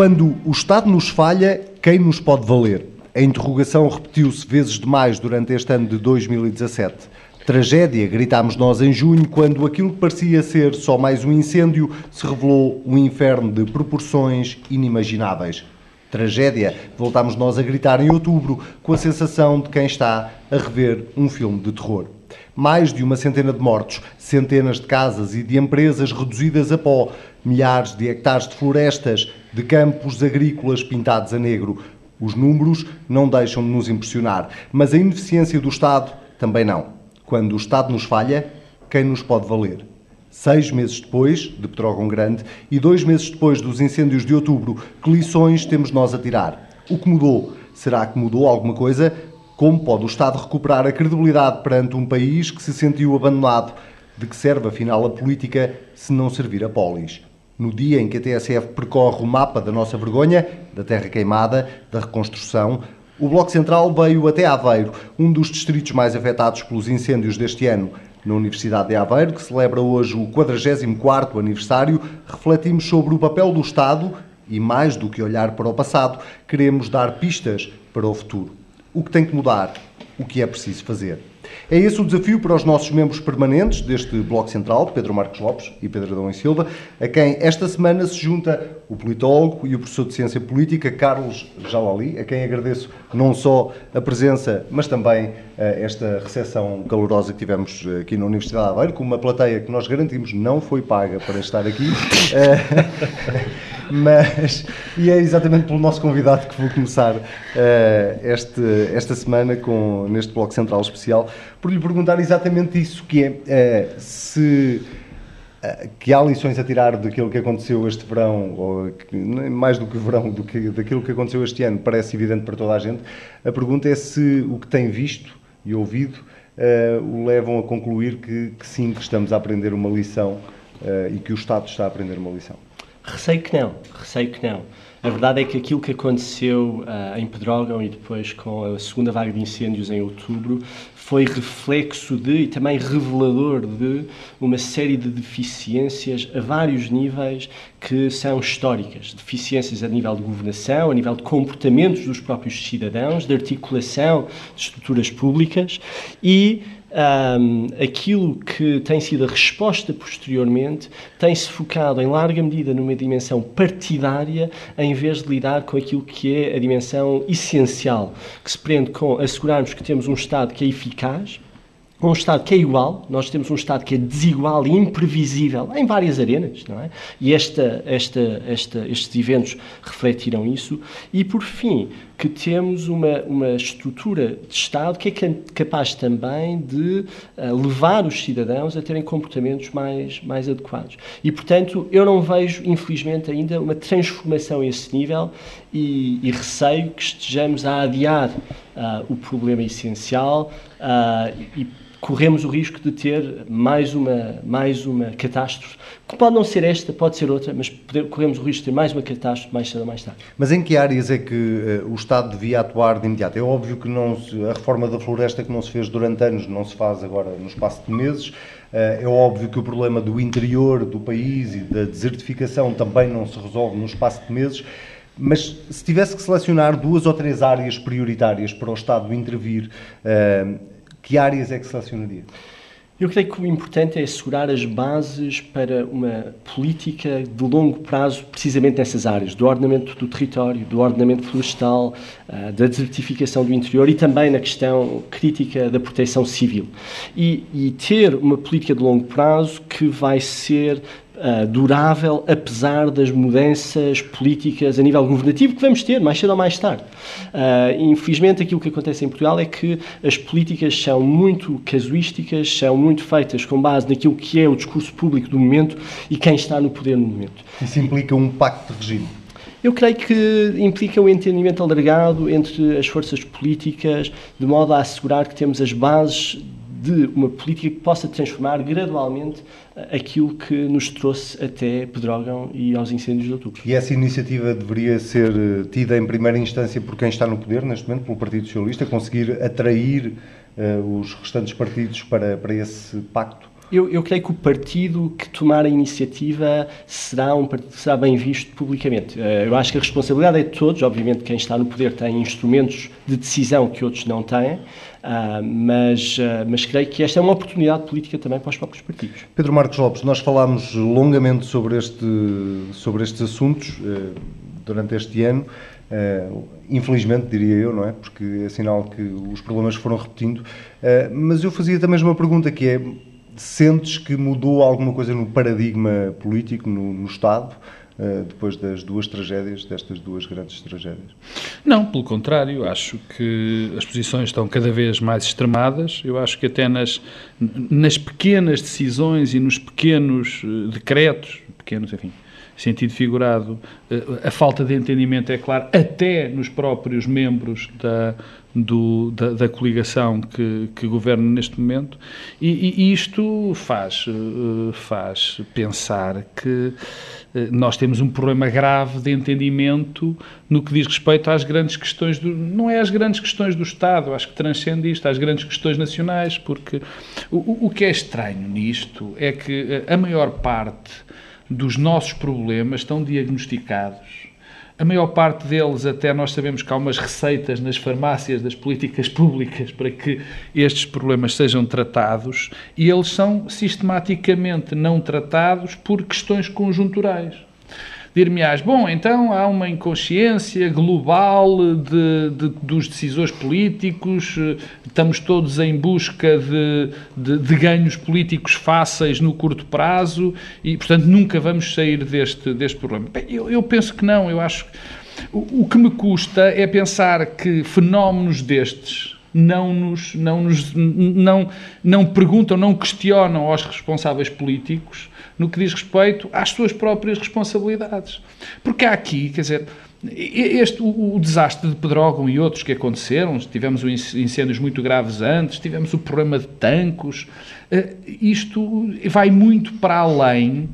Quando o Estado nos falha, quem nos pode valer? A interrogação repetiu-se vezes demais durante este ano de 2017. Tragédia, gritámos nós em junho, quando aquilo que parecia ser só mais um incêndio se revelou um inferno de proporções inimagináveis. Tragédia, voltámos nós a gritar em outubro, com a sensação de quem está a rever um filme de terror. Mais de uma centena de mortos, centenas de casas e de empresas reduzidas a pó, milhares de hectares de florestas, de campos agrícolas pintados a negro. Os números não deixam de nos impressionar, mas a ineficiência do Estado também não. Quando o Estado nos falha, quem nos pode valer? Seis meses depois de Petrógão Grande e dois meses depois dos incêndios de outubro, que lições temos nós a tirar? O que mudou? Será que mudou alguma coisa? Como pode o Estado recuperar a credibilidade perante um país que se sentiu abandonado? De que serve, afinal, a política se não servir a polis? no dia em que a TSF percorre o mapa da nossa vergonha, da terra queimada, da reconstrução, o Bloco Central veio até Aveiro, um dos distritos mais afetados pelos incêndios deste ano. Na Universidade de Aveiro, que celebra hoje o 44º aniversário, refletimos sobre o papel do Estado e, mais do que olhar para o passado, queremos dar pistas para o futuro. O que tem que mudar? O que é preciso fazer? É esse o desafio para os nossos membros permanentes deste Bloco Central, Pedro Marcos Lopes e Pedro Adão e Silva, a quem esta semana se junta o politólogo e o professor de Ciência Política, Carlos Jalali, a quem agradeço não só a presença, mas também uh, esta recepção calorosa que tivemos eh, aqui na Universidade de Aveiro, com uma plateia que nós garantimos não foi paga para estar aqui. Uh, mas, e é exatamente pelo nosso convidado que vou começar uh, este, esta semana com, neste Bloco Central Especial, por lhe perguntar exatamente isso, que é uh, se uh, que há lições a tirar daquilo que aconteceu este verão, ou que, mais do que verão, do que, daquilo que aconteceu este ano, parece evidente para toda a gente. A pergunta é se o que tem visto e ouvido o levam a concluir que, que, sim, que estamos a aprender uma lição e que o Estado está a aprender uma lição. Receio que não, receio que não. A verdade é que aquilo que aconteceu uh, em Pedrógão e depois com a segunda vaga de incêndios em outubro foi reflexo de e também revelador de uma série de deficiências a vários níveis que são históricas. Deficiências a nível de governação, a nível de comportamentos dos próprios cidadãos, de articulação de estruturas públicas e um, aquilo que tem sido a resposta posteriormente tem-se focado em larga medida numa dimensão partidária em vez de lidar com aquilo que é a dimensão essencial, que se prende com assegurarmos que temos um Estado que é eficaz, um Estado que é igual, nós temos um Estado que é desigual e imprevisível em várias arenas, não é? E esta, esta, esta, estes eventos refletiram isso. E, por fim, que temos uma, uma estrutura de Estado que é capaz também de uh, levar os cidadãos a terem comportamentos mais, mais adequados. E, portanto, eu não vejo, infelizmente, ainda uma transformação a esse nível e, e receio que estejamos a adiar uh, o problema essencial uh, e corremos o risco de ter mais uma, mais uma catástrofe, que pode não ser esta, pode ser outra, mas corremos o risco de ter mais uma catástrofe mais cedo ou mais tarde. Mas em que áreas é que uh, o Estado devia atuar de imediato? É óbvio que não se, a reforma da floresta que não se fez durante anos não se faz agora no espaço de meses. Uh, é óbvio que o problema do interior do país e da desertificação também não se resolve no espaço de meses. Mas se tivesse que selecionar duas ou três áreas prioritárias para o Estado intervir, uh, que áreas é que selecionaria? Eu creio que o importante é assegurar as bases para uma política de longo prazo, precisamente nessas áreas, do ordenamento do território, do ordenamento florestal, ah, da desertificação do interior e também na questão crítica da proteção civil. E, e ter uma política de longo prazo que vai ser uh, durável, apesar das mudanças políticas a nível governativo que vamos ter mais cedo ou mais tarde. Uh, infelizmente, aquilo que acontece em Portugal é que as políticas são muito casuísticas, são muito feitas com base naquilo que é o discurso público do momento e quem está no poder no momento. Isso implica um pacto de regime? Eu creio que implica um entendimento alargado entre as forças políticas, de modo a assegurar que temos as bases de uma política que possa transformar gradualmente eh, aquilo que nos trouxe até Pedrógão e aos incêndios de outubro. E essa iniciativa deveria ser eh, tida em primeira instância por quem está no poder neste momento, pelo Partido Socialista, conseguir atrair uh, os restantes partidos para, para esse pacto? Eu, eu, creio que o partido que tomar a iniciativa será, um, será bem visto publicamente. Eh, eu acho que a responsabilidade é de todos. Obviamente, quem está no poder tem instrumentos de decisão que outros não têm, ah, mas, ah, mas creio que esta é uma oportunidade política também para os próprios partidos. Pedro Marcos Lopes, nós falámos longamente sobre, este, sobre estes assuntos eh, durante este ano. Uh, infelizmente, diria eu, não é? Porque é sinal que os problemas foram repetindo. Mas eu fazia também uma pergunta que é Sentes que mudou alguma coisa no paradigma político, no, no Estado, uh, depois das duas tragédias, destas duas grandes tragédias? Não, pelo contrário, acho que as posições estão cada vez mais extremadas. Eu acho que até nas, nas pequenas decisões e nos pequenos uh, decretos, pequenos, enfim, sentido figurado, eh, a falta de entendimento é claro, até nos próprios membros da, do, da, da, coligação que, que, governa neste momento, e, e isto faz, eh, faz pensar que eh, nós temos um problema grave de entendimento no que diz respeito às grandes questões do, não é as grandes questões do Estado, acho que transcende isto, às grandes questões nacionais, porque o, o que é estranho nisto é que a maior parte dos nossos problemas estão diagnosticados a maior parte deles, até nós sabemos que há umas receitas nas farmácias das políticas públicas para que estes problemas sejam tratados e eles são sistematicamente não tratados por questões conjunturais dir-me-ás, bom, então há uma inconsciência global de, de, dos decisores políticos, estamos todos em busca de, de, ganhos políticos fáceis no curto prazo e, portanto, nunca vamos sair deste, deste problema. Bem, eu, eu penso que não, eu acho que o, o que me custa é pensar que fenómenos destes não nos não nos não não perguntam, não questionam aos responsáveis políticos no que diz respeito às suas próprias responsabilidades. Porque há aqui, quer dizer, este, o, o, desastre de Pedrógão e outros que aconteceram, tivemos incêndios muito graves antes, tivemos o problema de tancos, uh, isto vai muito para além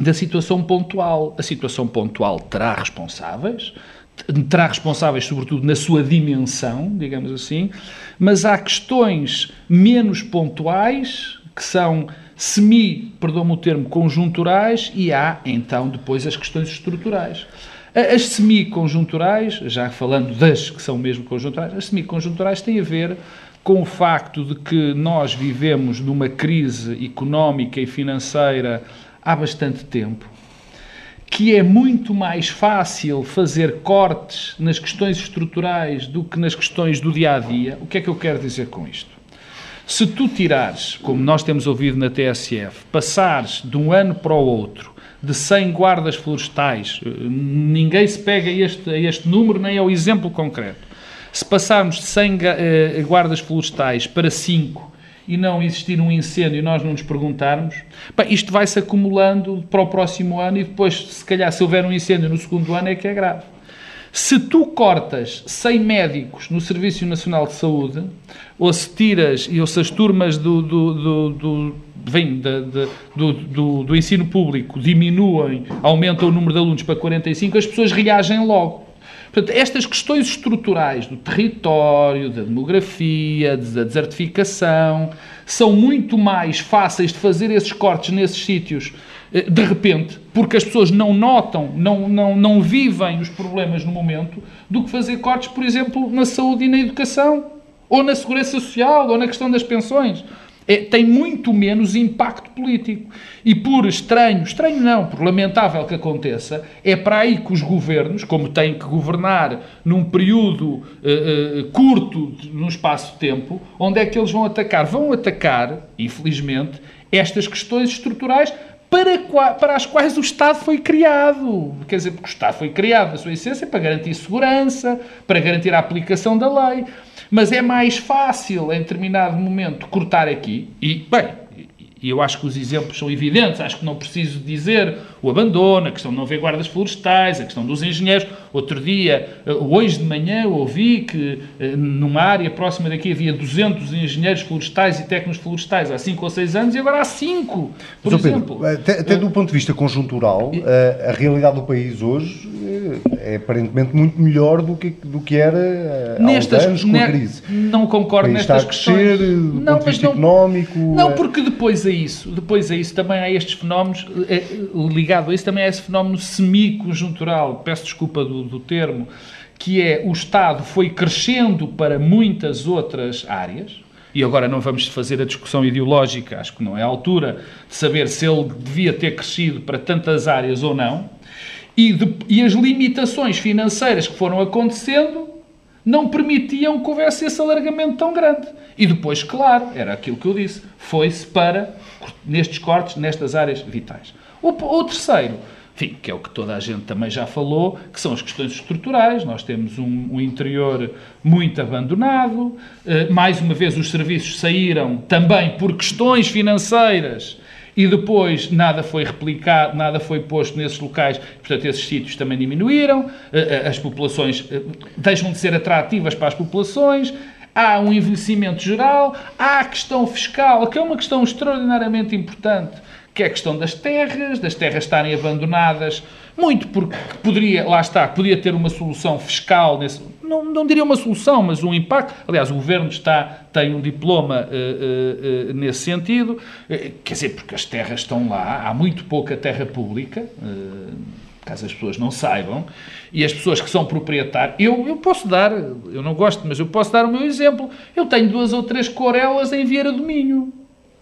da situação pontual. A situação pontual terá responsáveis, terá responsáveis, sobretudo, na sua dimensão, digamos assim, mas há questões menos pontuais que são semi, perdão-me o termo, conjunturais e há, então, depois as questões estruturais. As semi-conjunturais, já falando das que são mesmo conjunturais, as semi-conjunturais têm a ver com o facto de que nós vivemos numa crise económica e financeira há bastante tempo, que é muito mais fácil fazer cortes nas questões estruturais do que nas questões do dia a dia. O que é que eu quero dizer com isto? Se tu tirares, como nós temos ouvido na TSF, passares de um ano para o outro de 100 guardas florestais, eh, ninguém se pega a este, este número nem ao exemplo concreto. Se passarmos de 100 eh, guardas florestais para 5 e não existir um incêndio e nós não nos perguntarmos, bem, isto vai-se acumulando para o próximo ano e depois, se calhar, se houver um incêndio no segundo ano, é que é grave. Se tu cortas 100 médicos no Serviço Nacional de Saúde, ou se tiras, ou se as turmas do, do, do, do vem de, de, do, do, do, ensino público diminuem, aumentam o número de alunos para 45, as pessoas reagem logo. Portanto, estas questões estruturais do território, da demografia, da desertificação, são muito mais fáceis de fazer esses cortes nesses sítios de repente, porque as pessoas não notam, não, não, não vivem os problemas no momento, do que fazer cortes, por exemplo, na saúde e na educação, ou na segurança social, ou na questão das pensões. É, tem muito menos impacto político. E por estranho, estranho não, por lamentável que aconteça, é para aí que os governos, como têm que governar num período uh, uh, curto, num espaço de tempo, onde é que eles vão atacar? Vão atacar, infelizmente, estas questões estruturais para, para as quais o Estado foi criado. Quer dizer, porque o Estado foi criado, na sua essência, para garantir segurança, para garantir a aplicação da lei. Mas é mais fácil, em determinado momento, cortar aqui e, bem, e eu acho que os exemplos são evidentes, acho que não preciso dizer o abandono, a questão de não haver guardas florestais, a questão dos engenheiros. Outro dia, eh, hoje de manhã, ouvi que eh, numa área próxima daqui havia 200 engenheiros florestais e técnicos florestais há 5 ou 6 anos e agora há 5, por Mas, exemplo. Pedro, até, até do ponto de vista conjuntural, a, a realidade do país hoje é aparentemente muito melhor do que, do que era eh, há nestas, anos com a crise. Não concordo nestas está a crescer, questões. do não, ponto de vista não, económico. Não, eh, porque depois a isso, depois a isso também há estes fenómenos, eh, ligado a isso também há esse fenómeno semi-conjuntural, peço desculpa do, do termo, que é o Estado foi crescendo para muitas outras áreas, e agora não vamos fazer a discussão ideológica, acho que não é a altura de saber se ele devia ter crescido para tantas áreas ou não, e, de, e as limitações financeiras que foram acontecendo não permitiam que houvesse esse alargamento tão grande. E depois, claro, era aquilo que eu disse, foi-se para, nestes cortes, nestas áreas vitais. O, o terceiro, enfim, que é o que toda a gente também já falou, que são as questões estruturais. Nós temos um, um interior muito abandonado. Uh, mais uma vez, os serviços saíram também por questões financeiras e depois nada foi replicado, nada foi posto nesses locais, portanto, esses sítios também diminuíram. Uh, as populações deixam de ser atrativas para as populações. Há um envelhecimento geral, há a questão fiscal, que é uma questão extraordinariamente importante que é a questão das terras, das terras estarem abandonadas, muito porque poderia, lá está, podia ter uma solução fiscal, nesse, não, não diria uma solução, mas um impacto. Aliás, o Governo está, tem um diploma uh, uh, uh, nesse sentido, quer dizer, porque as terras estão lá, há muito pouca terra pública, caso as pessoas não saibam, e as pessoas que são proprietários, eu, eu posso dar, eu não gosto, mas eu posso dar o meu exemplo. Eu tenho duas ou três corelas em Vieira do Minho.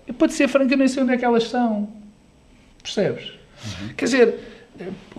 Eu, para ser franco, eu nem sei onde é que elas são. Percebes? Uhum. Quer dizer,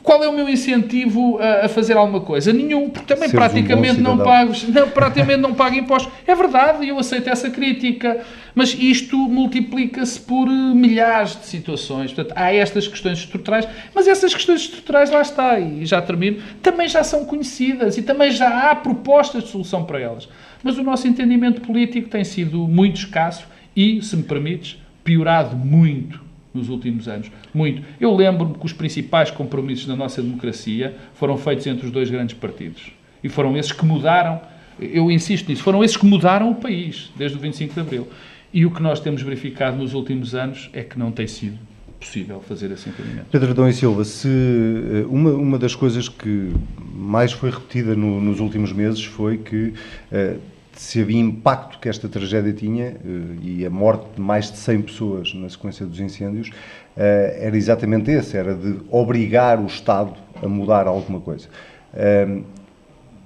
qual é o meu incentivo a, a fazer alguma coisa? Nenhum, porque também Seres praticamente um não pago, não, praticamente não pago impostos. É verdade, e eu aceito essa crítica, mas isto multiplica-se por milhares de situações. Portanto, há estas questões estruturais, mas essas questões estruturais lá está, e já termino, também já são conhecidas e também já há propostas de solução para elas. Mas o nosso entendimento político tem sido muito escasso e, se me permites, piorado muito nos últimos anos. Muito. Eu lembro-me que os principais compromissos da nossa democracia foram feitos entre os dois grandes partidos. E foram esses que mudaram, eu insisto nisso, foram esses que mudaram o país desde o 25 de Abril. E o que nós temos verificado nos últimos anos é que não tem sido possível fazer esse entendimento. Pedro Adão e Silva, se eh, uma, uma das coisas que mais foi repetida no, nos últimos meses foi que uh, se havia impacto que esta tragédia tinha eh, e a morte de mais de 100 pessoas na sequência dos incêndios eh, era exatamente esse, era de obrigar o Estado a mudar alguma coisa. Ehm,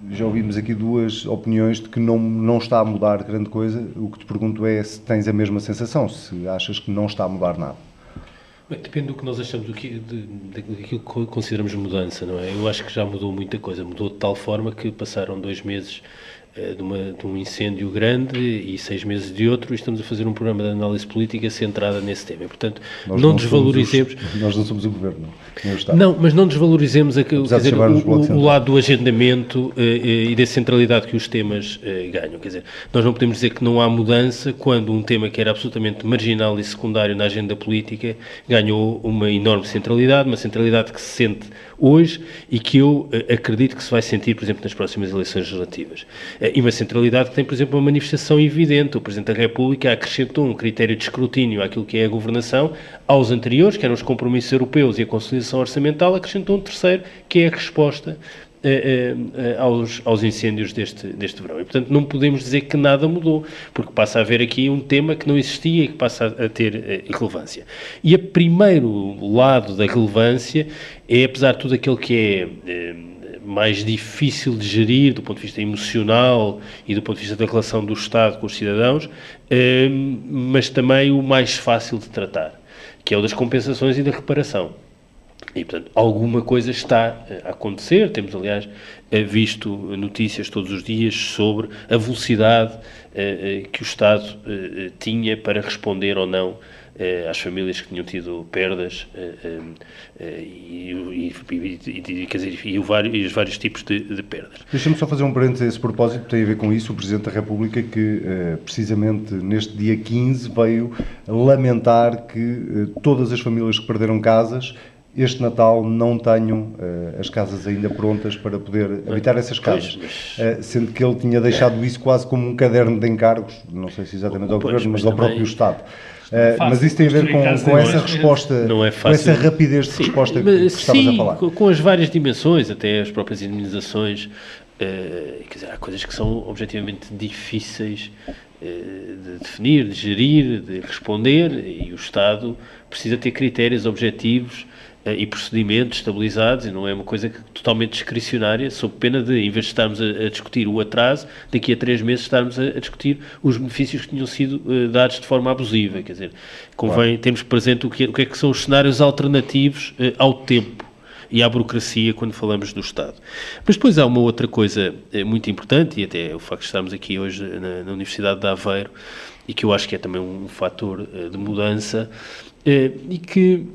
já ouvimos aqui duas opiniões de que não, não está a mudar grande coisa. O que te pergunto é se tens a mesma sensação, se achas que não está a mudar nada. Depende do que nós achamos, do daquilo que consideramos mudança, não é? Eu acho que já mudou muita coisa. Mudou de tal forma que passaram dois meses de, uma, de, um incêndio grande e seis meses de outro, e estamos a fazer um programa de análise política centrada nesse tema. E, portanto, nós não, não desvalorizemos. Os, nós não somos o governo, nem o Estado. Não, mas não desvalorizemos a, dizer, o, o, lado do agendamento uh, e da centralidade que os temas uh, ganham. Quer dizer, nós não podemos dizer que não há mudança quando um tema que era absolutamente marginal e secundário na agenda política ganhou uma enorme centralidade, uma centralidade que se sente hoje e que eu uh, acredito que se vai sentir, por exemplo, nas próximas eleições legislativas. Uh, e uma centralidade que tem, por exemplo, uma manifestação evidente. O Presidente da República acrescentou um critério de escrutínio àquilo que é a governação aos anteriores, que eram os compromissos europeus e a consolidação orçamental, acrescentou um terceiro, que é a resposta eh, eh, aos, aos incêndios deste, deste verão. E, portanto, não podemos dizer que nada mudou, porque passa a haver aqui um tema que não existia e que passa a ter eh, relevância. E o primeiro lado da relevância é, apesar de tudo aquilo que é mais difícil de gerir do ponto de vista emocional e do ponto de vista da relação do Estado com os cidadãos, mas também o mais fácil de tratar, que é o das compensações e da reparação. E, portanto, alguma coisa está a acontecer. Temos, aliás, eh, visto notícias todos os dias sobre a velocidade eh, eh, que o Estado tinha para responder ou não às famílias que tinham tido perdas e, e, os vários tipos de, de perdas. Deixa-me só fazer um parênteses a esse propósito, tem a ver com isso. O Presidente da República, que precisamente neste dia 15 veio lamentar que todas as famílias que perderam casas este Natal não tenham uh, as casas ainda prontas para poder habitar essas casas. Uh, sendo que ele tinha deixado isso quase como um caderno de encargos, não sei se exatamente ao Governo, mas ao próprio Estado. Uh, mas isso tem a ver com, com essa resposta, não é fácil. com essa rapidez de sim, resposta que, que estavas a falar. Com, com as várias dimensões, até as próprias indemnizações, uh, quer dizer, há coisas que são objetivamente difíceis de definir, de gerir, de responder, e o Estado precisa ter critérios objetivos e procedimentos estabilizados e não é uma coisa que, totalmente discricionária, sob pena de, em vez de estarmos a, a, discutir o atraso, daqui a três meses estarmos a, a discutir os benefícios que tinham sido uh, dados de forma abusiva. Quer dizer, convém claro. termos presente o que, o que é que são os cenários alternativos uh, ao tempo e à burocracia quando falamos do Estado. Mas depois há uma outra coisa muito importante, e até o facto de estarmos aqui hoje na, na Universidade de Aveiro, e que eu acho que é também um fator de mudança, e que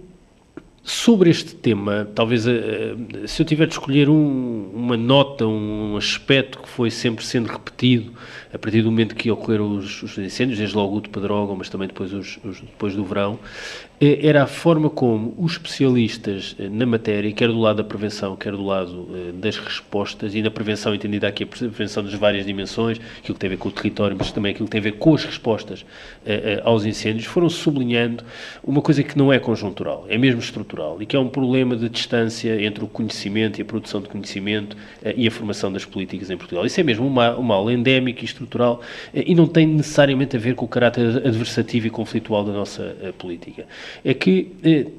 Sobre este tema, talvez eh, se eu tiver de escolher um, uma nota, um aspecto que foi sempre sendo repetido a partir do momento que ocorreram os, os incêndios, desde logo o de Pedrógão, mas também depois, os, os, depois do verão, eh, era a forma como os especialistas eh, na matéria, quer do lado da prevenção, quer do lado das respostas, e na prevenção entendida aqui a prevenção das várias dimensões, aquilo que tem a ver com o território, mas também aquilo que tem a ver com as respostas aos incêndios, foram sublinhando uma coisa que não é conjuntural, é mesmo estrutural e que é um problema de distância entre o conhecimento e a produção de conhecimento eh, e a formação das políticas em Portugal. Isso é mesmo um mal, um mal endémico e estrutural eh, e não tem necessariamente a ver com o caráter adversativo e conflitual da nossa eh, política. É que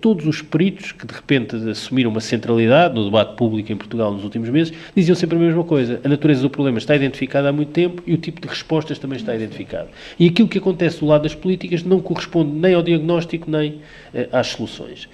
todos os peritos que de repente assumiram uma centralidade no debate público em Portugal nos últimos meses diziam sempre a mesma coisa. A natureza do problema está identificada há muito tempo e o tipo de respostas também está identificado. E aquilo que acontece do lado das políticas não corresponde nem ao diagnóstico nem às soluções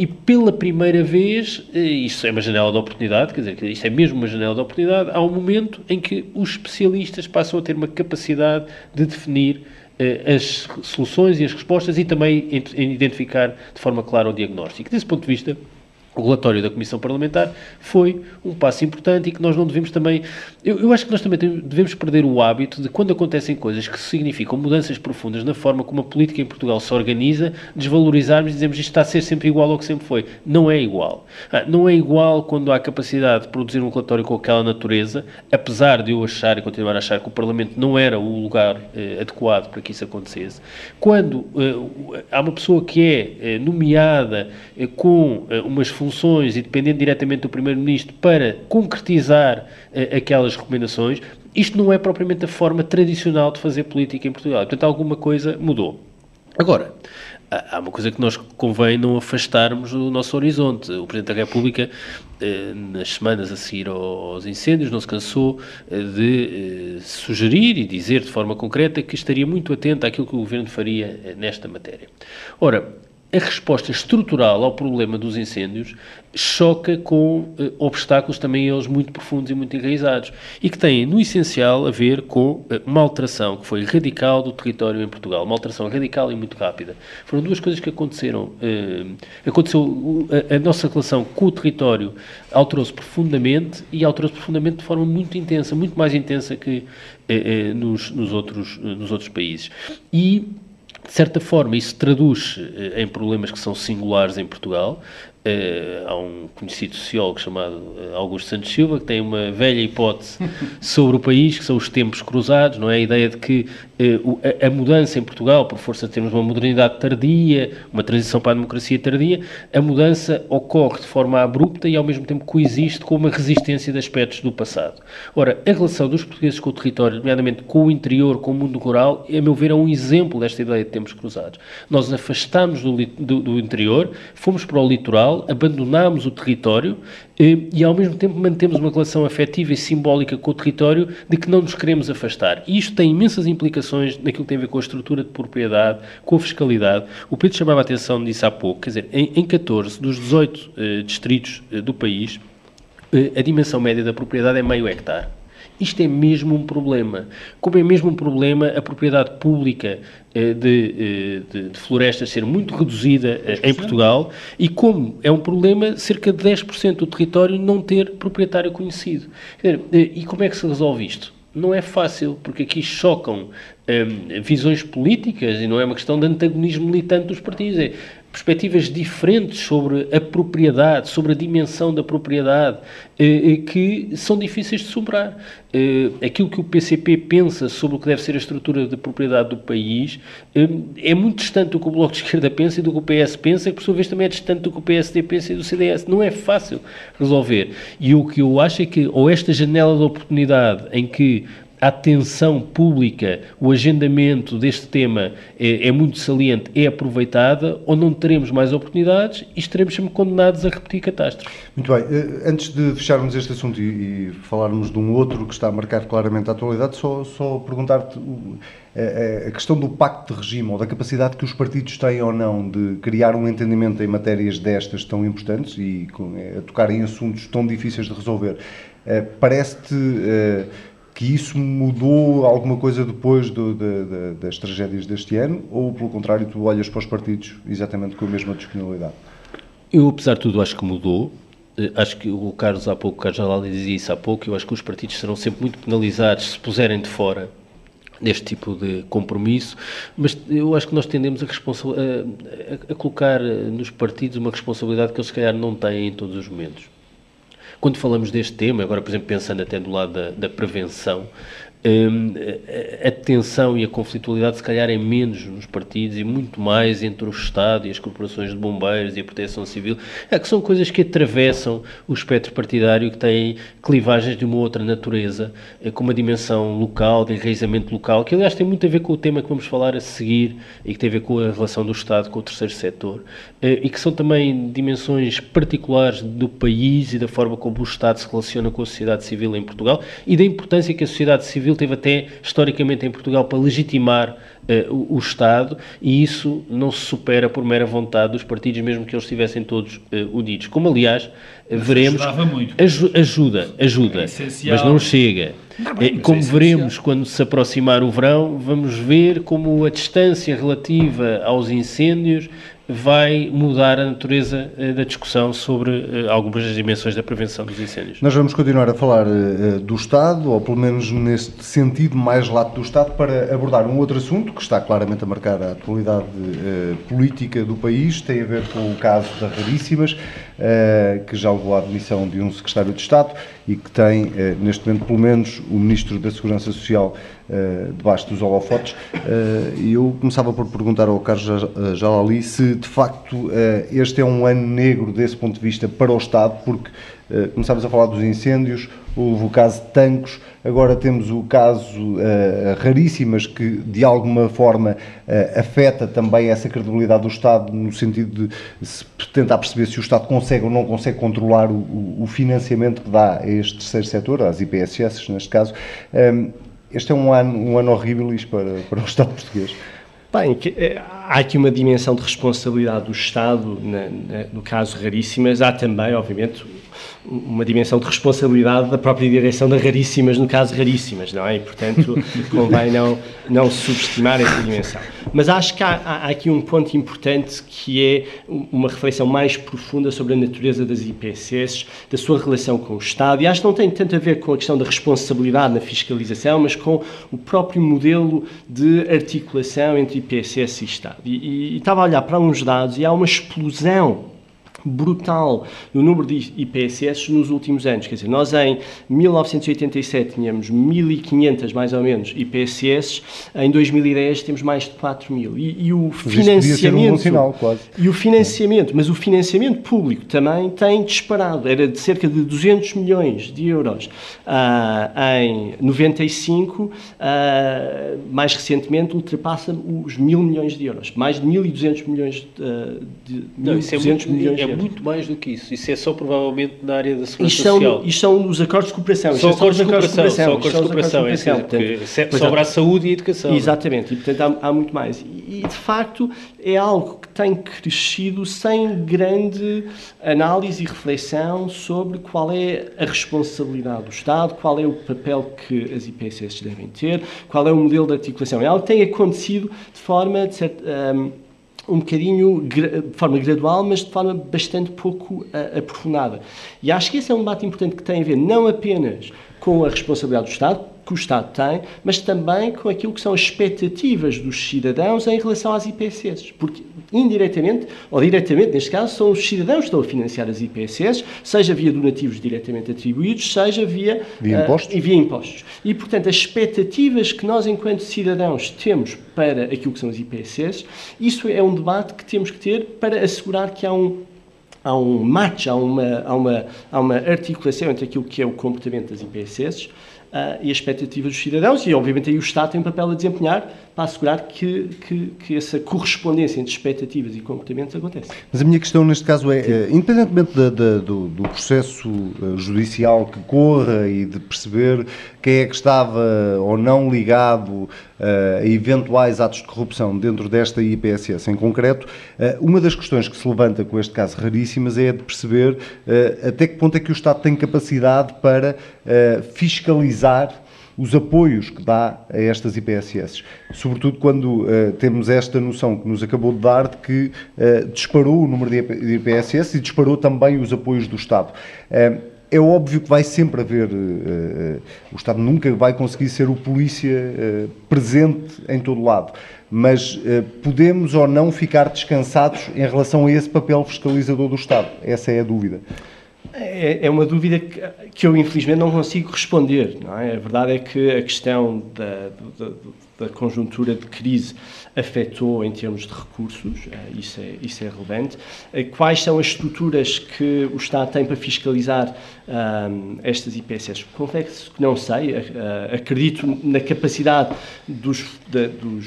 e pela primeira vez, eh, isto é uma janela de oportunidade, quer dizer, isto é mesmo uma janela de oportunidade, há um momento em que os especialistas passam a ter uma capacidade de definir eh, as soluções e as respostas e também identificar de forma clara o diagnóstico. Desse ponto de vista, o relatório da Comissão Parlamentar foi um passo importante e que nós não devemos também. Eu, eu, acho que nós também devemos perder o hábito de, quando acontecem coisas que significam mudanças profundas na forma como a política em Portugal se organiza, desvalorizarmos e dizemos isto está a ser sempre igual ao que sempre foi. Não é igual. Ah, não é igual quando há capacidade de produzir um relatório com aquela natureza, apesar de eu achar e continuar a achar que o Parlamento não era o lugar eh, adequado para que isso acontecesse. Quando eh, há uma pessoa que é eh, nomeada eh, com eh, umas funções e dependendo diretamente do Primeiro-Ministro para concretizar uh, aquelas recomendações, isto não é propriamente a forma tradicional de fazer política em Portugal. Portanto, alguma coisa mudou. Agora, há uma coisa que nós convém não afastarmos do nosso horizonte. O Presidente da República, eh, nas semanas a seguir aos incêndios, não se cansou eh, de sugerir e dizer de forma concreta que estaria muito atento àquilo que o Governo faria nesta matéria. Ora, a resposta estrutural ao problema dos incêndios choca com uh, obstáculos também eles muito profundos e muito enraizados e que têm, no essencial, a ver com uma alteração que foi radical do território em Portugal, uma alteração radical e muito rápida. Foram duas coisas que aconteceram. Uh, aconteceu a, a, nossa relação com o território alterou-se profundamente e alterou-se profundamente de forma muito intensa, muito mais intensa que nos, nos, outros, nos outros países. E de certa forma, isso traduz em problemas que são singulares em Portugal, Uh, há um conhecido sociólogo chamado eh, Augusto Santos Silva que tem uma velha hipótese sobre o país, que são os tempos cruzados, não é? A ideia de que uh, a, a, mudança em Portugal, por força de termos uma modernidade tardia, uma transição para a democracia tardia, a mudança ocorre de forma abrupta e ao mesmo tempo coexiste com uma resistência de aspectos do passado. Ora, a relação dos portugueses com o território, nomeadamente com o interior, com o mundo rural, a meu ver é um exemplo desta ideia de tempos cruzados. Nós afastamos do, do, do interior, fomos para o litoral rural, abandonamos o território eh, e, ao mesmo tempo, mantemos uma relação afetiva e simbólica com o território de que não nos queremos afastar. E isto tem imensas implicações naquilo que tem a ver com a estrutura de propriedade, com a fiscalidade. O Pedro chamava a atenção disso há pouco, quer dizer, em, em 14 dos 18 eh, distritos eh, do país, eh, a dimensão média da propriedade é meio hectare. Isto é mesmo um problema. Como é mesmo um problema a propriedade pública eh, de, eh, de, de, florestas ser muito reduzida eh, em Portugal e como é um problema cerca de 10% do território não ter proprietário conhecido. E como é que se resolve isto? Não é fácil, porque aqui chocam visões políticas e não é uma questão de antagonismo militante dos partidos. É, perspectivas diferentes sobre a propriedade, sobre a dimensão da propriedade, eh, eh, que são difíceis de superar. Eh, aquilo que o PCP pensa sobre o que deve ser a estrutura de propriedade do país é muito distante do que o Bloco de Esquerda pensa e do que o PS pensa, que por sua vez também é distante do que o PSD pensa e do CDS. Não é fácil resolver. E o que eu acho é que, ou esta janela de oportunidade em que a atenção pública, o agendamento deste tema é, é, muito saliente, é aproveitada, ou não teremos mais oportunidades e estaremos sempre condenados a repetir catástrofes. Muito bem. Eh, antes de fecharmos este assunto e, e, falarmos de um outro que está a marcar claramente a atualidade, só, só perguntar-te a, a questão do pacto de regime ou da capacidade que os partidos têm ou não de criar um entendimento em matérias destas tão importantes e eh, a tocar em assuntos tão difíceis de resolver. Eh, parece-te que isso mudou alguma coisa depois do, de, de, das tragédias deste ano ou, pelo contrário, tu olhas para os partidos exatamente com a mesma disponibilidade? Eu, apesar de tudo, acho que mudou. Eh, acho que o Carlos há pouco, o Carlos Jalali dizia isso há pouco, eu acho que os partidos serão sempre muito penalizados se puserem de fora deste tipo de compromisso, mas eu acho que nós tendemos a, a, a, colocar nos partidos uma responsabilidade que eles se calhar não têm em todos os momentos. Quando falamos deste tema, agora, por exemplo, pensando até do lado da, da prevenção, a tensão e a conflitualidade se calhar é menos nos partidos e muito mais entre o Estado e as corporações de bombeiros e a proteção civil, é que são coisas que atravessam o espectro partidário que têm clivagens de uma outra natureza, eh, com uma dimensão local, de enraizamento local, que aliás tem muito a ver com o tema que vamos falar a seguir e que tem a ver com a relação do Estado com o terceiro setor, eh, e que são também dimensões particulares do país e da forma como o Estado se relaciona com a sociedade civil em Portugal e da importância que a sociedade civil Civil teve até, historicamente, em Portugal para legitimar uh, o, o, Estado e isso não se supera por mera vontade dos partidos, mesmo que eles estivessem todos uh, unidos. Como, aliás, mas veremos... Aj ajuda, ajuda, é mas não chega. Não, bem, mas como é veremos quando se aproximar o verão, vamos ver como a distância relativa aos incêndios vai mudar a natureza eh, da discussão sobre eh, algumas das dimensões da prevenção dos incêndios. Nós vamos continuar a falar eh, do Estado, ou pelo menos neste sentido mais lato do Estado, para abordar um outro assunto que está claramente a marcar a atualidade política do país, tem a ver com o caso da Raríssimas, que já levou à admissão de um secretário de Estado e que tem, neste momento, pelo menos, o Ministro da Segurança Social uh, debaixo dos holofotes. Uh, e eu começava por perguntar ao Carlos Jalali se, de facto, este é um ano negro desse ponto de vista para o Estado, porque começámos a falar dos incêndios, houve o caso de Tancos, agora temos o caso raríssimas que, de alguma forma, afeta também essa credibilidade do Estado, no sentido de se tentar perceber se o Estado consegue ou não consegue controlar o, financiamento que dá a este terceiro setor, às IPSS, neste caso. Um, este é um ano, um ano horrível para, para o Estado português. Bem, eh, há aqui uma dimensão de responsabilidade do Estado, na, na, no caso raríssimas, há também, obviamente, uma dimensão de responsabilidade da própria direção da Raríssimas, no caso Raríssimas, não é? E, portanto, convém não, não subestimar essa dimensão. Mas acho que há, há, aqui um ponto importante que é uma reflexão mais profunda sobre a natureza das IPSS, da sua relação com o Estado, e acho que não tem tanto a ver com a questão da responsabilidade na fiscalização, mas com o próprio modelo de articulação entre IPSS e Estado. E, e, e estava a olhar para uns dados e há uma explosão brutal no número de IPSS nos últimos anos. Quer dizer, nós em 1987 tínhamos 1.500 mais ou menos IPSS, em 2010 temos mais de 4 mil. E, e o financiamento. Um sinal, e o financiamento, mas o financiamento público também tem disparado. Era de cerca de 200 milhões de euros uh, em 95, uh, ah, mais recentemente ultrapassa os mil milhões de euros. Mais de 1.200 milhões de, Não, 1.200 é milhões é é muito mais do que isso. Isso é só provavelmente na área da segurança isto são, social. Isto são os acordos de cooperação. São acordos de cooperação. São acordos de cooperação. É, portanto, sobra a saúde e a educação. Exatamente. E, portanto, há, há muito mais. E, de facto, é algo que tem crescido sem grande análise e reflexão sobre qual é a responsabilidade do Estado, qual é o papel que as IPSS devem ter, qual é o modelo de articulação. É algo que tem acontecido de forma, de certa, um, um bocadinho de forma gradual, mas de forma bastante pouco uh, aprofundada. E acho que esse é um debate importante que tem a ver não apenas com a responsabilidade do Estado, que o Estado tem, mas também com aquilo que são as expectativas dos cidadãos em relação às IPSS. Porque, indiretamente, ou diretamente, neste caso, são os cidadãos que estão a financiar as IPSS, seja via donativos diretamente atribuídos, seja via, via, uh, impostos. via impostos. E, portanto, as expectativas que nós, enquanto cidadãos, temos para aquilo que são as IPSS, isso é um debate que temos que ter para assegurar que há um há um match, há uma, há, uma, há uma articulação entre aquilo que é o comportamento das IPSS uh, e as expectativas dos cidadãos, e obviamente aí o Estado tem um papel a desempenhar para assegurar que, que, que essa correspondência entre expectativas e comportamentos acontece. Mas a minha questão neste caso é, é independentemente da, da, do, do, processo uh, judicial que corra e de perceber quem é que estava ou não ligado uh, a eventuais atos de corrupção dentro desta IPSS em concreto, uma das questões que se levanta com este caso raríssimas é de perceber até que ponto é que o Estado tem capacidade para fiscalizar os apoios que dá a estas IPSS. Sobretudo quando uh, temos esta noção que nos acabou de dar de que uh, disparou o número de IPSS e disparou também os apoios do Estado. Uh, é óbvio que vai sempre haver. o Estado nunca vai conseguir ser o polícia presente em todo lado. Mas podemos ou não ficar descansados em relação a esse papel fiscalizador do Estado? Essa é a dúvida. É, é uma dúvida que, eu, infelizmente, não consigo responder. Não é? A verdade é que a questão da, da, da conjuntura de crise afetou em termos de recursos, eh, isso é, isso é relevante. Eh, quais são as estruturas que o Estado tem para fiscalizar um, estas IPSS? Confesso que não sei, uh, acredito na capacidade dos, dos, dos,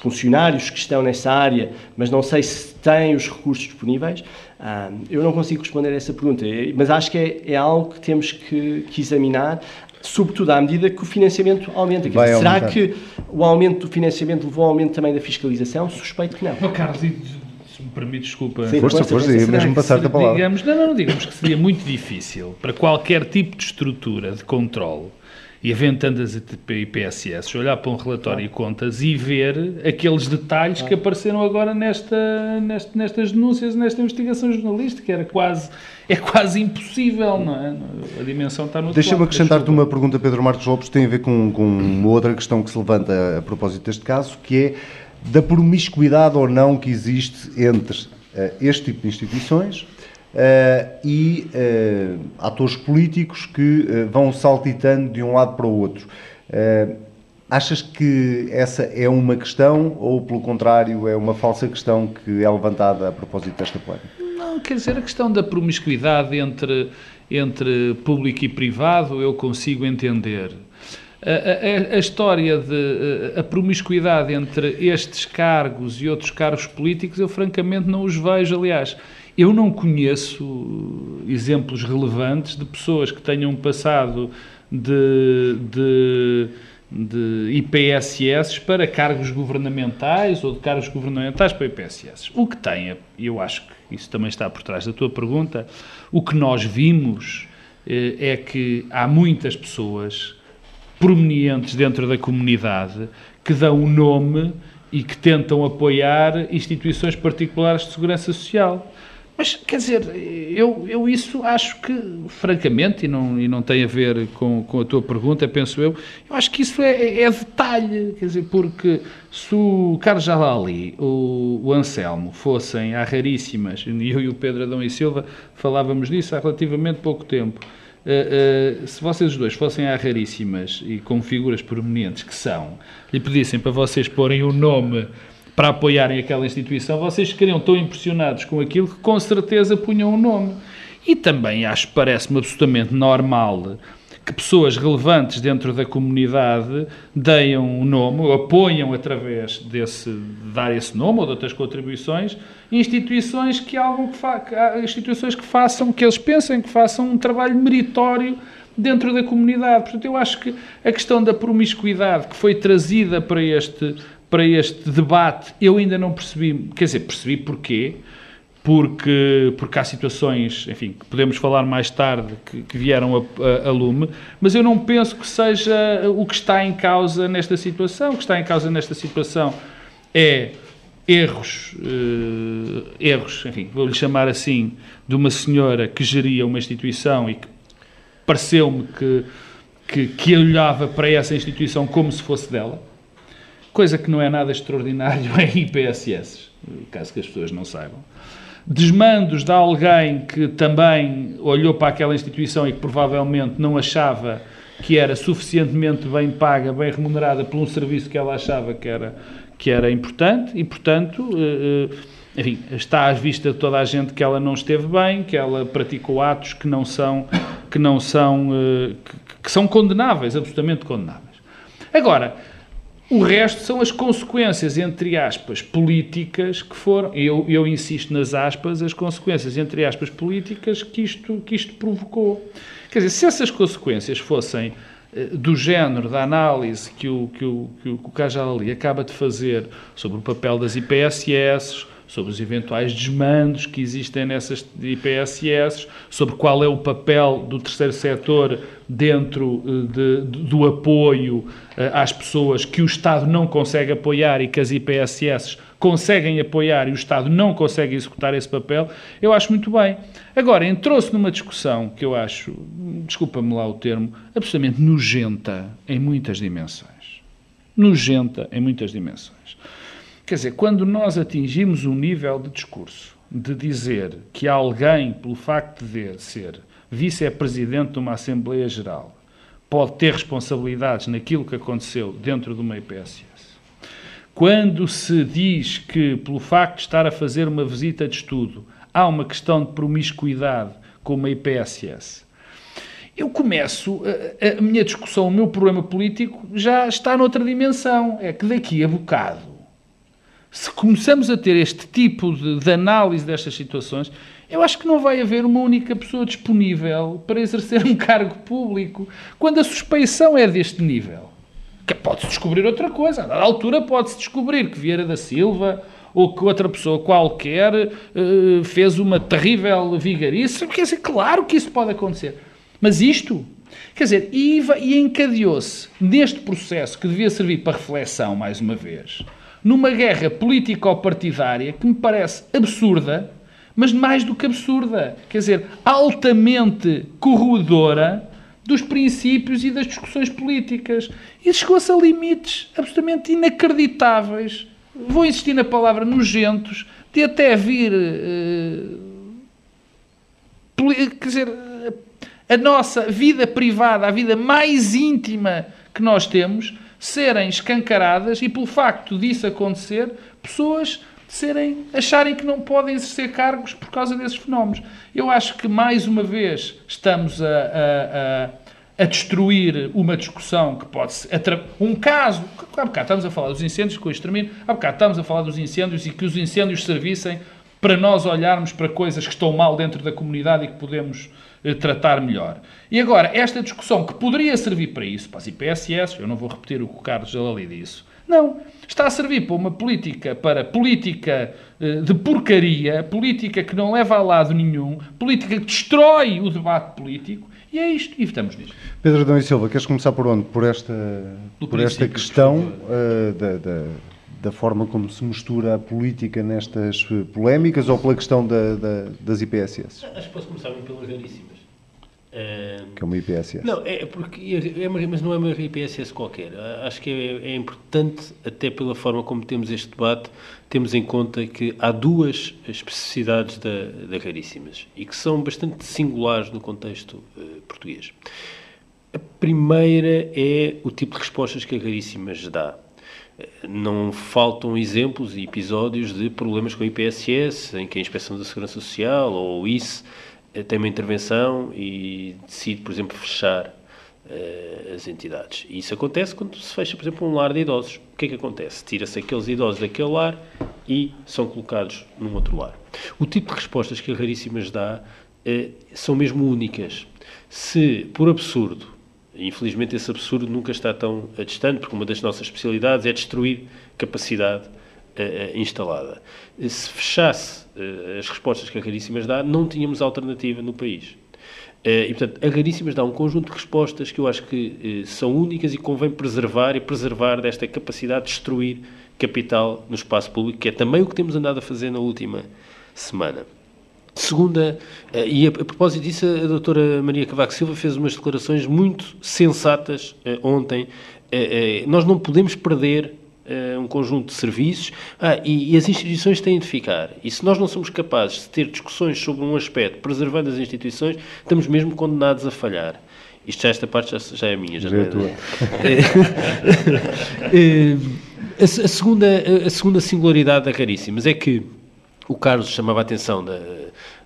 funcionários que estão nessa área, mas não sei se têm os recursos disponíveis. Um, eu não consigo responder a essa pergunta, mas acho que é, é algo que temos que, que examinar sobretudo à medida que o financiamento aumenta. Dizer, será que o aumento do financiamento levou ao aumento também da fiscalização? Suspeito que não. Oh, Carlos, se me permite, desculpa. Sim, força, força, força, mesmo passar a palavra. Digamos, não, não, digamos que seria muito difícil para qualquer tipo de estrutura de controle e havendo tantas IPSS, olhar para um relatório e contas e ver aqueles detalhes que apareceram agora nesta, nesta, nestas denúncias, nesta investigação jornalística. Era quase, é quase impossível, não é? A dimensão está no Deixa-me acrescentar-te uma pergunta, Pedro Marcos Lopes, tem a ver com, com uma outra questão que se levanta a propósito deste caso, que é da promiscuidade ou não que existe entre uh, este tipo de instituições Uh, e uh, atores políticos que uh, vão saltitando de um lado para o outro. achas que essa é uma questão ou, pelo contrário, é uma falsa questão que é levantada a propósito desta polémica? Não, quer dizer, a questão da promiscuidade entre, entre público e privado eu consigo entender. A, a, a, história de a promiscuidade entre estes cargos e outros cargos políticos, eu francamente não os vejo. Aliás, eu não conheço exemplos relevantes de pessoas que tenham passado de, de, de IPSS para cargos governamentais ou de cargos governamentais para IPSS. O que tem, eu acho que isso também está por trás da tua pergunta, o que nós vimos eh, é que há muitas pessoas prominentes dentro da comunidade que dão o um nome e que tentam apoiar instituições particulares de segurança social. Mas, quer dizer, eu, eu isso acho que, francamente, e não, e não tem a ver com, com a tua pergunta, penso eu, eu acho que isso é, é detalhe, quer dizer, porque se o Carlos Jalali, o, o Anselmo, fossem há raríssimas, eu e o Pedro Adão e Silva falávamos disso há relativamente pouco tempo, Uh, uh, se vocês os dois fossem à raríssimas e com figuras prominentes que são, lhe pedissem para vocês porem o nome para apoiarem aquela instituição, vocês ficariam tão impressionados com aquilo que com certeza punham o um nome. E também acho, parece-me absolutamente normal que pessoas relevantes dentro da comunidade deem um nome, apoiam através desse, de dar esse nome ou de outras contribuições, instituições que, algo que, fa, instituições que façam, que eles pensem que façam um trabalho meritório dentro da comunidade. Portanto, eu acho que a questão da promiscuidade que foi trazida para este, para este debate, eu ainda não percebi, quer dizer, percebi porquê, porque, porque há situações, enfim, que podemos falar mais tarde, que, que vieram a, a, a, lume, mas eu não penso que seja o que está em causa nesta situação. O que está em causa nesta situação é erros, uh, erros, enfim, vou-lhe chamar assim, de uma senhora que geria uma instituição e que pareceu-me que que, que olhava para essa instituição como se fosse dela, coisa que não é nada extraordinário em IPSS, caso que as pessoas não saibam. Desmandos de alguém que também olhou para aquela instituição e que provavelmente não achava que era suficientemente bem paga, bem remunerada por um serviço que ela achava que era, que era importante e, portanto, eh, eh, enfim, está às vistas de toda a gente que ela não esteve bem, que ela praticou atos que não são, que não são, eh, que, que são condenáveis, absolutamente condenáveis. Agora, o resto são as consequências, entre aspas, políticas que foram, eu, eu insisto nas aspas, as consequências, entre aspas, políticas que isto, que isto provocou. Quer dizer, se essas consequências fossem eh, do género da análise que o, que o, que o, Cajal ali acaba de fazer sobre o papel das IPSS, sobre os eventuais desmandos que existem nessas IPSS, sobre qual é o papel do terceiro setor dentro eh, de, do apoio eh, às pessoas que o Estado não consegue apoiar e que as IPSS conseguem apoiar e o Estado não consegue executar esse papel, eu acho muito bem. Agora, entrou-se numa discussão que eu acho, desculpa-me lá o termo, absolutamente nojenta em muitas dimensões. Nojenta em muitas dimensões. Quer dizer, quando nós atingimos um nível de discurso de dizer que alguém, pelo facto de ser vice-presidente de uma Assembleia Geral, pode ter responsabilidades naquilo que aconteceu dentro de uma IPSS, quando se diz que, pelo facto de estar a fazer uma visita de estudo, há uma questão de promiscuidade com uma IPSS, eu começo, a, a minha discussão, o meu problema político já está noutra dimensão. É que daqui a bocado se começamos a ter este tipo de, de, análise destas situações, eu acho que não vai haver uma única pessoa disponível para exercer um cargo público quando a suspeição é deste nível. Que pode-se descobrir outra coisa. A altura pode-se descobrir que Vieira da Silva ou que outra pessoa qualquer uh, fez uma terrível vigarice. Quer dizer, claro que isso pode acontecer. Mas isto, quer dizer, e encadeou-se neste processo que devia servir para reflexão, mais uma vez, numa guerra político-partidária que me parece absurda, mas mais do que absurda, quer dizer, altamente corroedora dos princípios e das discussões políticas. E chegou-se a limites absolutamente inacreditáveis, vou insistir na palavra nojentos, de até vir. Uh, quer dizer, a nossa vida privada, a vida mais íntima que nós temos, serem escancaradas e, pelo facto disso acontecer, pessoas serem, acharem que não podem exercer cargos por causa desses fenómenos. Eu acho que, mais uma vez, estamos a, a, a, a destruir uma discussão que pode ser. Um caso. Há bocado estamos a falar dos incêndios com o extermínio, há bocado estamos a falar dos incêndios e que os incêndios servissem para nós olharmos para coisas que estão mal dentro da comunidade e que podemos eh, tratar melhor. E agora, esta discussão que poderia servir para isso, para as IPSS, eu não vou repetir o que o Carlos já ali disse, não, está a servir para uma política, para política eh, de porcaria, política que não leva a lado nenhum, política que destrói o debate político, e é isto, e estamos nisto. Pedro Adão e Silva, queres começar por onde? Por esta, por esta questão uh, da, da, da, forma como se mistura a política nestas polémicas ou pela questão da, das IPSS? Acho que posso começar pela raríssima que é uma IPSS. Não, é porque é uma, mas não é uma IPSS qualquer. Acho que é, é, importante, até pela forma como temos este debate, temos em conta que há duas especificidades da, da Raríssimas e que são bastante singulares no contexto uh, português. A primeira é o tipo de respostas que a Raríssimas dá. Não faltam exemplos e episódios de problemas com a IPSS, em que a Inspeção da Segurança Social ou o ICE tem uma intervenção e decide, por exemplo, fechar uh, as entidades. E isso acontece quando se fecha, por exemplo, um lar de idosos. O que é que acontece? Tira-se aqueles idosos daquele lar e são colocados num outro lar. O tipo de respostas que a Raríssimas dá uh, são mesmo únicas. Se, por absurdo, infelizmente esse absurdo nunca está tão distante, porque uma das nossas especialidades é destruir capacidade uh, instalada. Se fechasse uh, as respostas que a Raríssimas dá, não tínhamos alternativa no país. Uh, e, portanto, a Raríssimas dá um conjunto de respostas que eu acho que são únicas e convém preservar e preservar desta capacidade de destruir capital no espaço público, que é também o que temos andado a fazer na última semana. Segunda, eh, e a, a, propósito disso, a doutora Maria Cavaco Silva fez umas declarações muito sensatas uh, ontem. Uh, nós não podemos perder um conjunto de serviços ah, e, e, as instituições têm de ficar. E se nós não somos capazes de ter discussões sobre um aspecto preservando as instituições, estamos mesmo condenados a falhar. Isto já, esta parte já, já é minha. Já, já é, é tua. a, a, segunda, a segunda singularidade da Caríssimas é que o Carlos chamava a atenção da,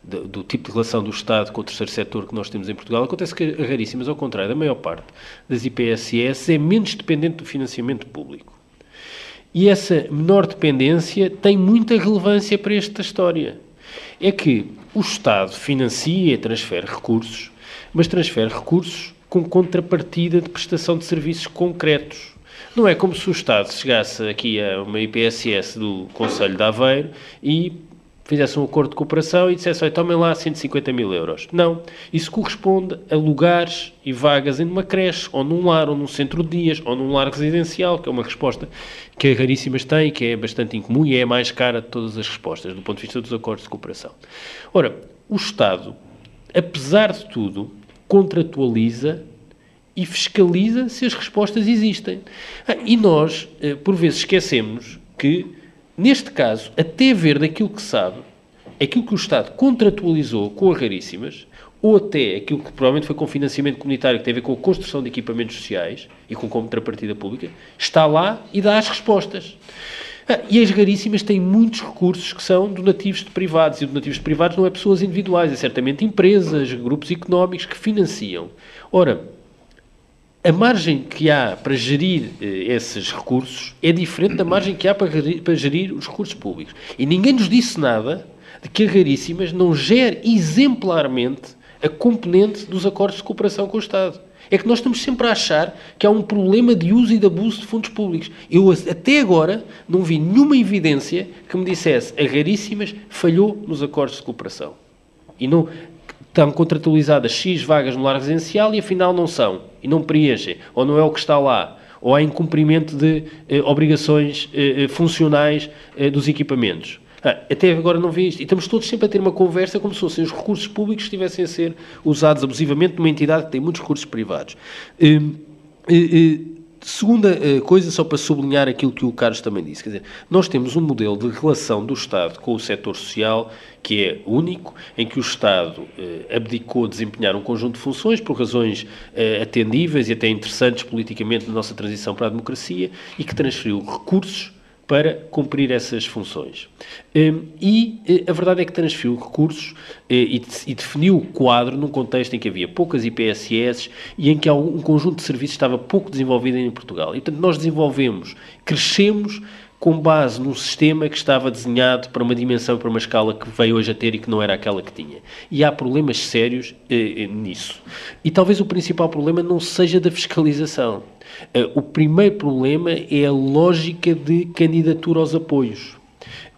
da, do tipo de relação do Estado com o terceiro setor que nós temos em Portugal. Acontece que a Raríssimas, ao contrário, a maior parte das IPSS é menos dependente do financiamento público. E essa menor dependência tem muita relevância para esta história. É que o Estado financia e transfere recursos, mas transfere recursos com contrapartida de prestação de serviços concretos. Não é como se o Estado chegasse aqui a uma IPSS do Conselho de Aveiro e fizesse um acordo de cooperação e dissesse, olha, tomem lá 150 mil euros. Não. Isso corresponde a lugares e vagas em uma creche, ou num lar, ou num centro de dias, ou num lar residencial, que é uma resposta que a Raríssimas tem, que é bastante incomum e é a mais cara de todas as respostas, do ponto de vista dos acordos de cooperação. Ora, o Estado, apesar de tudo, contratualiza e fiscaliza se as respostas existem. Ah, e nós, eh, por vezes, esquecemos que Neste caso, até ver daquilo que sabe, aquilo que o Estado contratualizou com a Raríssimas, ou até aquilo que provavelmente foi com financiamento comunitário, que tem a ver com a construção de equipamentos sociais e com contrapartida pública, está lá e dá as respostas. Ah, e as raríssimas têm muitos recursos que são donativos de privados, e donativos de privados não é pessoas individuais, é certamente empresas, grupos económicos que financiam. Ora, a margem que há para gerir eh, esses recursos é diferente da margem que há para, para gerir os recursos públicos. E ninguém nos disse nada de que a Raríssimas não gere exemplarmente a componente dos acordos de cooperação com o Estado. É que nós estamos sempre a achar que há um problema de uso e de abuso de fundos públicos. Eu até agora não vi nenhuma evidência que me dissesse a Raríssimas falhou nos acordos de cooperação. E não, estão contratualizadas X vagas no lar residencial e afinal não são, e não preenchem, ou não é o que está lá, ou há incumprimento de eh, obrigações eh, eh funcionais eh, dos equipamentos. Ah, até agora não vi isto. E estamos todos sempre a ter uma conversa como se fossem os recursos públicos estivessem a ser usados abusivamente numa entidade que tem muitos recursos privados. Hum, Segunda uh, coisa, só para sublinhar aquilo que o Carlos também disse, quer dizer, nós temos um modelo de relação do Estado com o setor social que é único, em que o Estado uh, abdicou de desempenhar um conjunto de funções por razões uh, atendíveis e até interessantes politicamente na nossa transição para a democracia e que transferiu recursos para cumprir essas funções. Hum, e eh, a verdade é que transferiu recursos eh, e definiu o quadro num contexto em que havia poucas IPSS e em que um conjunto de serviços estava pouco desenvolvido em Portugal. E, portanto, nós desenvolvemos, crescemos com base num sistema que estava desenhado para uma dimensão, para uma escala que veio hoje a ter e que não era aquela que tinha. E há problemas sérios eh, nisso. E talvez o principal problema não seja da fiscalização Uh, o primeiro problema é a lógica de candidatura aos apoios.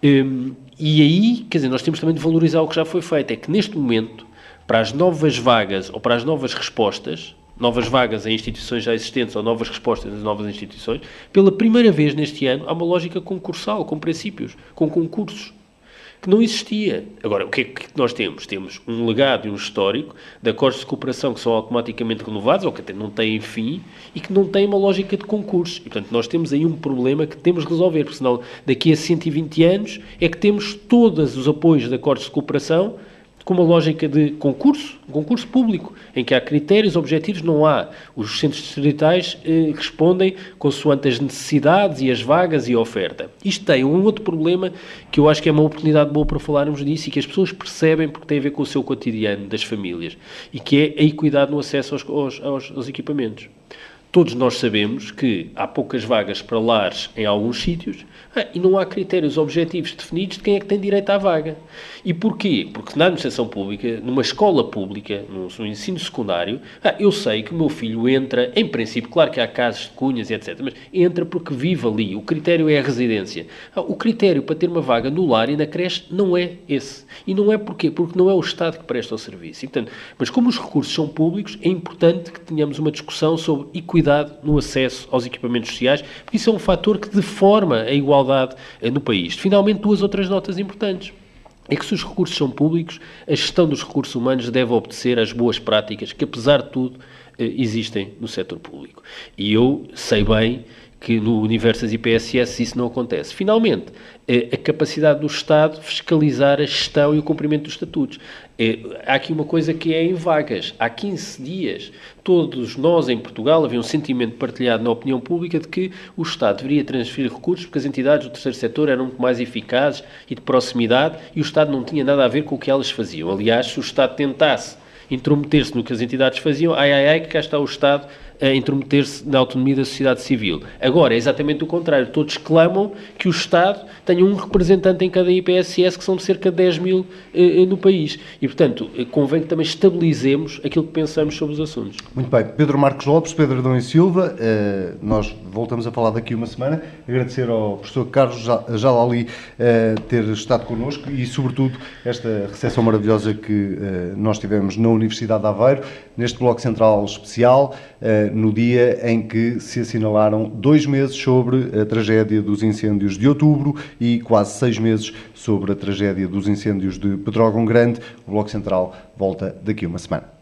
Um, e aí, quer dizer, nós temos também de valorizar o que já foi feito. É que neste momento, para as novas vagas ou para as novas respostas, novas vagas em instituições já existentes ou novas respostas nas novas instituições, pela primeira vez neste ano há uma lógica concursal, com princípios, com concursos que não existia. Agora, o que é que nós temos? Temos um legado e um histórico de acordos de cooperação que são automaticamente renovados, ou que até não têm fim, e que não têm uma lógica de concurso. E, portanto, nós temos aí um problema que temos de resolver, porque senão daqui a 120 anos é que temos todos os apoios de acordos de cooperação com uma lógica de concurso, um concurso público, em que há critérios objetivos, não há. Os centros distritais eh, respondem consoante as necessidades e as vagas e a oferta. Isto tem um outro problema que eu acho que é uma oportunidade boa para falarmos disso e que as pessoas percebem porque tem a ver com o seu cotidiano das famílias e que é a equidade no acesso aos, aos, aos, equipamentos. Todos nós sabemos que há poucas vagas para lares em alguns sítios ah, e não há critérios objetivos definidos de quem é que tem direito à vaga. E porquê? Porque na administração pública, numa escola pública, no, no ensino secundário, ah, eu sei que o meu filho entra, em princípio, claro que há casos de cunhas e etc., mas entra porque vive ali. O critério é a residência. Ah, o critério para ter uma vaga no lar e na creche não é esse. E não é porquê? Porque não é o Estado que presta o serviço. E, portanto, mas como os recursos são públicos, é importante que tenhamos uma discussão sobre equidade equidade no acesso aos equipamentos sociais, porque isso é um fator que deforma a igualdade eh, no país. Finalmente, duas outras notas importantes. é que se os recursos são públicos, a gestão dos recursos humanos deve obedecer às boas práticas que, apesar de tudo, eh, existem no setor público. E eu sei bem que no universo das IPSS isso não acontece. Finalmente, a capacidade do Estado fiscalizar a gestão e o cumprimento dos estatutos. É, há aqui uma coisa que é em vagas. Há 15 dias, todos nós em Portugal havia um sentimento partilhado na opinião pública de que o Estado deveria transferir recursos porque as entidades do terceiro setor eram muito mais eficazes e de proximidade e o Estado não tinha nada a ver com o que elas faziam. Aliás, se o Estado tentasse intrometer-se no que as entidades faziam, ai ai ai, que cá está o Estado a intrometer-se na autonomia da sociedade civil. Agora é exatamente o contrário. Todos clamam que o Estado tenha um representante em cada IPSS, que são cerca de 10 mil eh, no país. E, portanto, eh, convém que também estabilizemos aquilo que pensamos sobre os assuntos. Muito bem. Pedro Marcos Lopes, Pedro Adão e Silva, eh, nós voltamos a falar daqui uma semana. Agradecer ao professor Carlos Jalali eh, ter estado connosco e, sobretudo, esta recepção maravilhosa que eh, nós tivemos na Universidade de Aveiro, neste Bloco Central especial. Eh, no dia em que se assinalaram dois meses sobre a tragédia dos incêndios de outubro e quase seis meses sobre a tragédia dos incêndios de Pedrógão Grande. O Bloco Central volta daqui a uma semana.